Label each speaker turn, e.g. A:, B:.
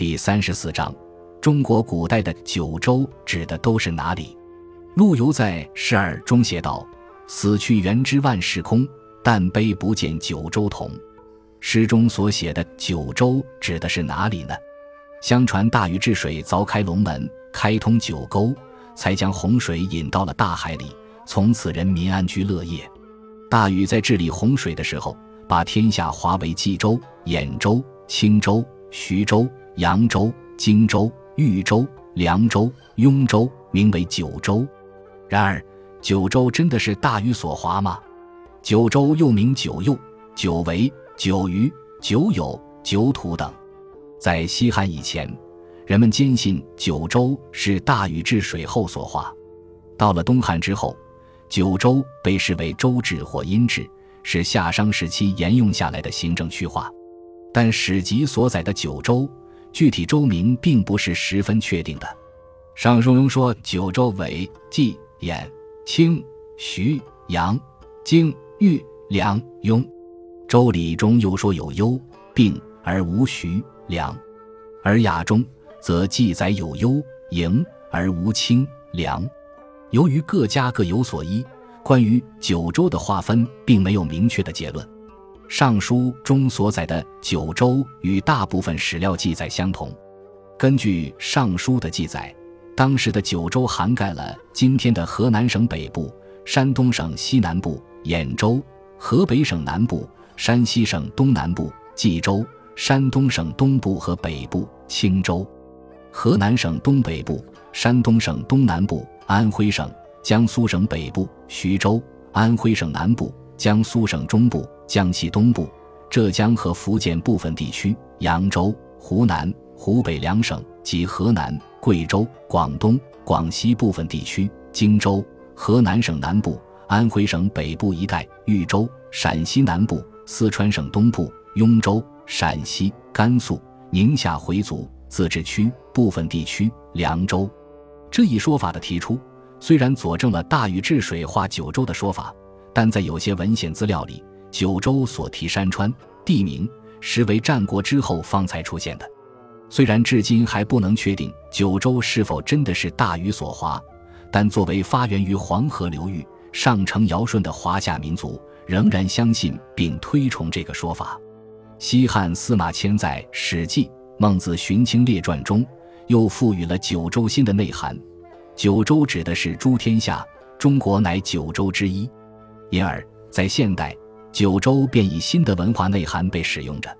A: 第三十四章：中国古代的九州指的都是哪里？陆游在《十二》中写道：“死去元知万事空，但悲不见九州同。”诗中所写的九州指的是哪里呢？相传大禹治水凿开龙门，开通九沟，才将洪水引到了大海里，从此人民安居乐业。大禹在治理洪水的时候，把天下划为冀州、兖州、青州、徐州、扬州、荆州、豫州、凉州、雍州，名为九州。然而，九州真的是大禹所划吗？九州又名九佑、九为、九余、九有、九土等。在西汉以前，人们坚信九州是大禹治水后所划。到了东汉之后，九州被视为州治或阴治，是夏商时期沿用下来的行政区划。但史籍所载的九州具体州名并不是十分确定的。尚书中说九州为冀。兖、青、徐、阳、荆、豫、梁、雍，周礼中又说有幽、并而无徐、梁，而雅中则记载有幽、营而无青、梁。由于各家各有所依，关于九州的划分并没有明确的结论。尚书中所载的九州与大部分史料记载相同。根据尚书的记载。当时的九州涵盖了今天的河南省北部、山东省西南部、兖州；河北省南部、山西省东南部、冀州；山东省东部和北部、青州；河南省东北部、山东省东南部、安徽省、江苏省北部、徐州；安徽省南部、江苏省中部、江西东部、浙江和福建部分地区、扬州；湖南、湖北两省及河南。贵州、广东、广西部分地区、荆州、河南省南部、安徽省北部一带、豫州、陕西南部、四川省东部、雍州、陕西、甘肃、宁夏回族自治区部分地区、凉州，这一说法的提出，虽然佐证了大禹治水划九州的说法，但在有些文献资料里，九州所提山川地名实为战国之后方才出现的。虽然至今还不能确定九州是否真的是大禹所划，但作为发源于黄河流域、上承尧舜的华夏民族，仍然相信并推崇这个说法。西汉司马迁在《史记·孟子荀卿列传》中又赋予了九州新的内涵：九州指的是诸天下，中国乃九州之一。因而，在现代，九州便以新的文化内涵被使用着。